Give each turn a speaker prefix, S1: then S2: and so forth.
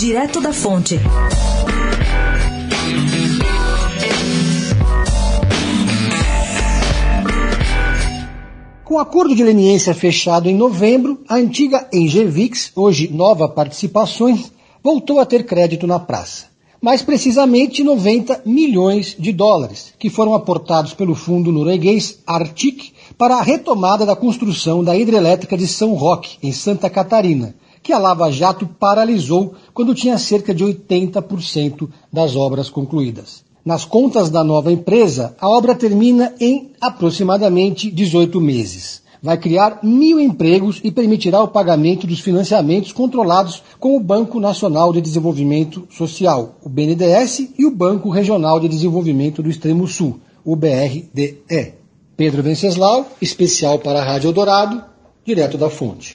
S1: Direto da Fonte.
S2: Com o acordo de leniência fechado em novembro, a antiga Engevix, hoje Nova Participações, voltou a ter crédito na praça. Mais precisamente 90 milhões de dólares, que foram aportados pelo fundo norueguês Arctic para a retomada da construção da hidrelétrica de São Roque, em Santa Catarina, que a Lava Jato paralisou quando tinha cerca de 80% das obras concluídas. Nas contas da nova empresa, a obra termina em aproximadamente 18 meses. Vai criar mil empregos e permitirá o pagamento dos financiamentos controlados com o Banco Nacional de Desenvolvimento Social, o BNDES, e o Banco Regional de Desenvolvimento do Extremo Sul, o BRDE. Pedro Venceslau, especial para a Rádio Eldorado, direto da fonte.